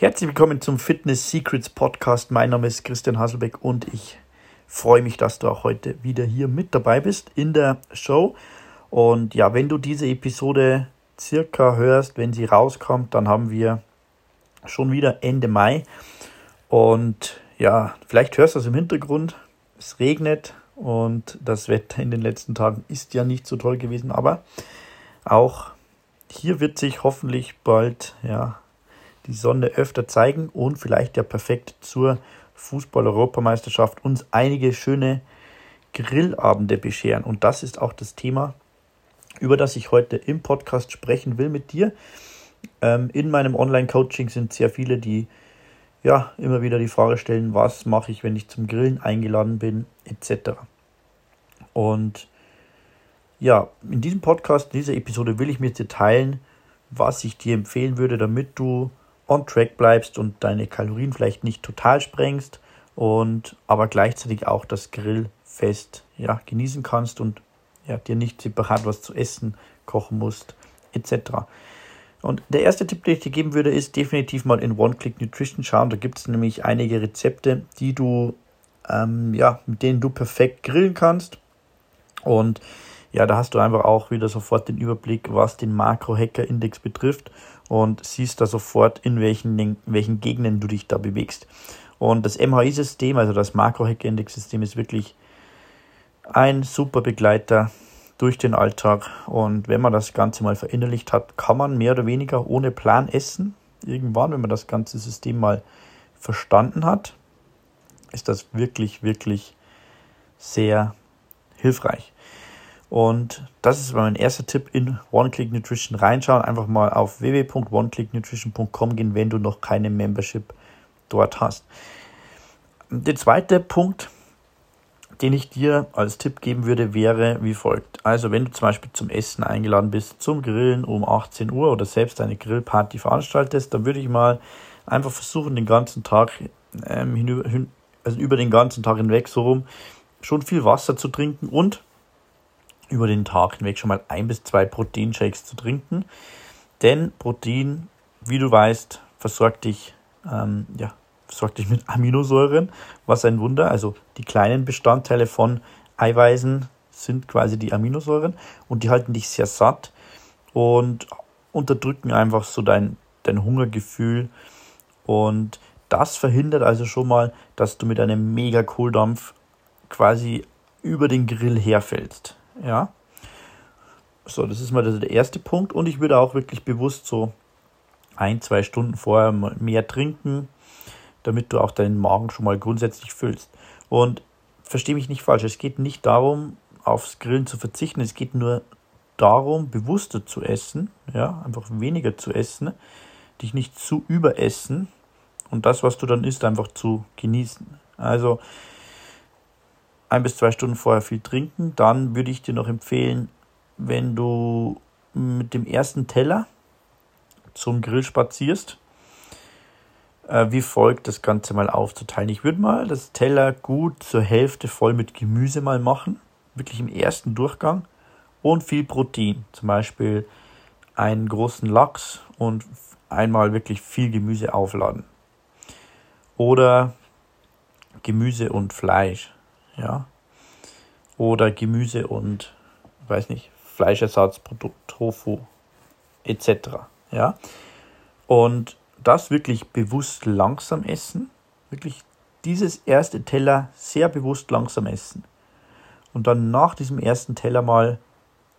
Herzlich willkommen zum Fitness Secrets Podcast. Mein Name ist Christian Hasselbeck und ich freue mich, dass du auch heute wieder hier mit dabei bist in der Show. Und ja, wenn du diese Episode circa hörst, wenn sie rauskommt, dann haben wir schon wieder Ende Mai. Und ja, vielleicht hörst du es im Hintergrund. Es regnet und das Wetter in den letzten Tagen ist ja nicht so toll gewesen, aber auch hier wird sich hoffentlich bald ja die Sonne öfter zeigen und vielleicht ja perfekt zur Fußball-Europameisterschaft uns einige schöne Grillabende bescheren. Und das ist auch das Thema, über das ich heute im Podcast sprechen will mit dir. Ähm, in meinem Online-Coaching sind sehr viele, die ja immer wieder die Frage stellen, was mache ich, wenn ich zum Grillen eingeladen bin, etc. Und ja, in diesem Podcast, in dieser Episode will ich mit dir teilen, was ich dir empfehlen würde, damit du on track bleibst und deine Kalorien vielleicht nicht total sprengst und aber gleichzeitig auch das Grillfest ja, genießen kannst und ja, dir nicht separat was zu essen kochen musst, etc. Und der erste Tipp, den ich dir geben würde, ist definitiv mal in One-Click Nutrition schauen. Da gibt es nämlich einige Rezepte, die du, ähm, ja, mit denen du perfekt grillen kannst. Und ja, da hast du einfach auch wieder sofort den Überblick, was den Makro-Hacker-Index betrifft und siehst da sofort, in welchen, in welchen Gegenden du dich da bewegst. Und das MHI-System, also das Makro-Hacker-Index-System, ist wirklich ein super Begleiter durch den Alltag. Und wenn man das Ganze mal verinnerlicht hat, kann man mehr oder weniger ohne Plan essen. Irgendwann, wenn man das ganze System mal verstanden hat, ist das wirklich, wirklich sehr hilfreich. Und das ist mein erster Tipp in One-Click Nutrition reinschauen. Einfach mal auf www.oneclicknutrition.com gehen, wenn du noch keine Membership dort hast. Der zweite Punkt, den ich dir als Tipp geben würde, wäre wie folgt. Also wenn du zum Beispiel zum Essen eingeladen bist, zum Grillen um 18 Uhr oder selbst eine Grillparty veranstaltest, dann würde ich mal einfach versuchen, den ganzen Tag ähm, hinüber, hin, also über den ganzen Tag hinweg so rum, schon viel Wasser zu trinken und über den Tag hinweg schon mal ein bis zwei Proteinshakes zu trinken. Denn Protein, wie du weißt, versorgt dich, ähm, ja, versorgt dich mit Aminosäuren, was ein Wunder. Also die kleinen Bestandteile von Eiweißen sind quasi die Aminosäuren und die halten dich sehr satt und unterdrücken einfach so dein, dein Hungergefühl. Und das verhindert also schon mal, dass du mit einem mega Kohldampf quasi über den Grill herfällst. Ja. So, das ist mal der erste Punkt. Und ich würde auch wirklich bewusst so ein, zwei Stunden vorher mehr trinken, damit du auch deinen Magen schon mal grundsätzlich füllst. Und verstehe mich nicht falsch, es geht nicht darum, aufs Grillen zu verzichten, es geht nur darum, bewusster zu essen, ja, einfach weniger zu essen, dich nicht zu überessen und das, was du dann isst, einfach zu genießen. Also ein bis zwei Stunden vorher viel trinken. Dann würde ich dir noch empfehlen, wenn du mit dem ersten Teller zum Grill spazierst, äh, wie folgt das Ganze mal aufzuteilen. Ich würde mal das Teller gut zur Hälfte voll mit Gemüse mal machen, wirklich im ersten Durchgang und viel Protein, zum Beispiel einen großen Lachs und einmal wirklich viel Gemüse aufladen. Oder Gemüse und Fleisch ja. Oder Gemüse und, weiß nicht, Fleischersatzprodukt, Tofu etc. Ja. Und das wirklich bewusst langsam essen, wirklich dieses erste Teller sehr bewusst langsam essen. Und dann nach diesem ersten Teller mal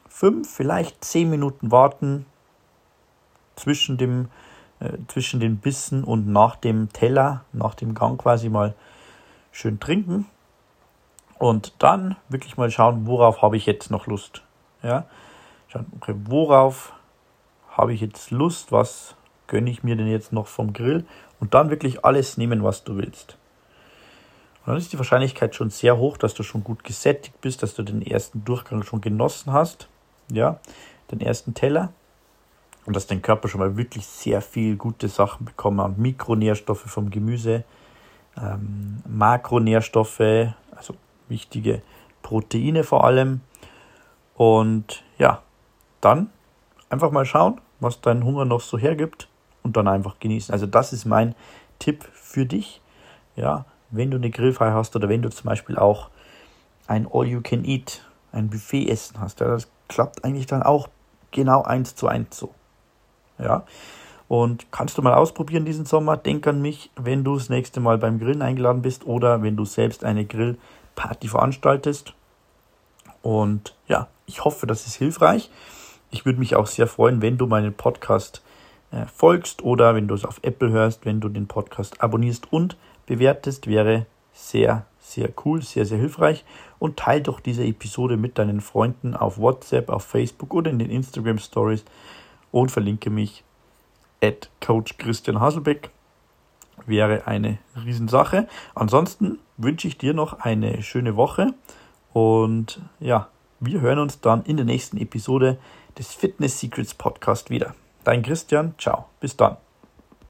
fünf, vielleicht zehn Minuten warten zwischen dem äh, zwischen den Bissen und nach dem Teller, nach dem Gang quasi mal schön trinken und dann wirklich mal schauen, worauf habe ich jetzt noch Lust. Ja, schauen, okay, worauf habe ich jetzt Lust, was gönne ich mir denn jetzt noch vom Grill? Und dann wirklich alles nehmen, was du willst. Und dann ist die Wahrscheinlichkeit schon sehr hoch, dass du schon gut gesättigt bist, dass du den ersten Durchgang schon genossen hast, ja, den ersten Teller. Und dass dein Körper schon mal wirklich sehr viel gute Sachen bekommen hat, Mikronährstoffe vom Gemüse, ähm, Makronährstoffe, also wichtige Proteine vor allem. Und ja, dann einfach mal schauen, was dein Hunger noch so hergibt. Und dann einfach genießen. Also das ist mein Tipp für dich. Ja, wenn du eine Grillfeier hast oder wenn du zum Beispiel auch ein All-You-Can-Eat, ein Buffet-Essen hast, ja, das klappt eigentlich dann auch genau eins zu eins so. Ja, und kannst du mal ausprobieren diesen Sommer. Denk an mich, wenn du das nächste Mal beim Grillen eingeladen bist oder wenn du selbst eine Grillparty veranstaltest. Und ja, ich hoffe, das ist hilfreich. Ich würde mich auch sehr freuen, wenn du meinen Podcast äh, folgst oder wenn du es auf Apple hörst, wenn du den Podcast abonnierst und bewertest, wäre sehr, sehr cool, sehr, sehr hilfreich. Und teile doch diese Episode mit deinen Freunden auf WhatsApp, auf Facebook oder in den Instagram Stories und verlinke mich at Coach Christian Haselbeck. Wäre eine Riesensache. Ansonsten wünsche ich dir noch eine schöne Woche und ja, wir hören uns dann in der nächsten Episode des Fitness Secrets Podcast wieder. Dein Christian, ciao, bis dann.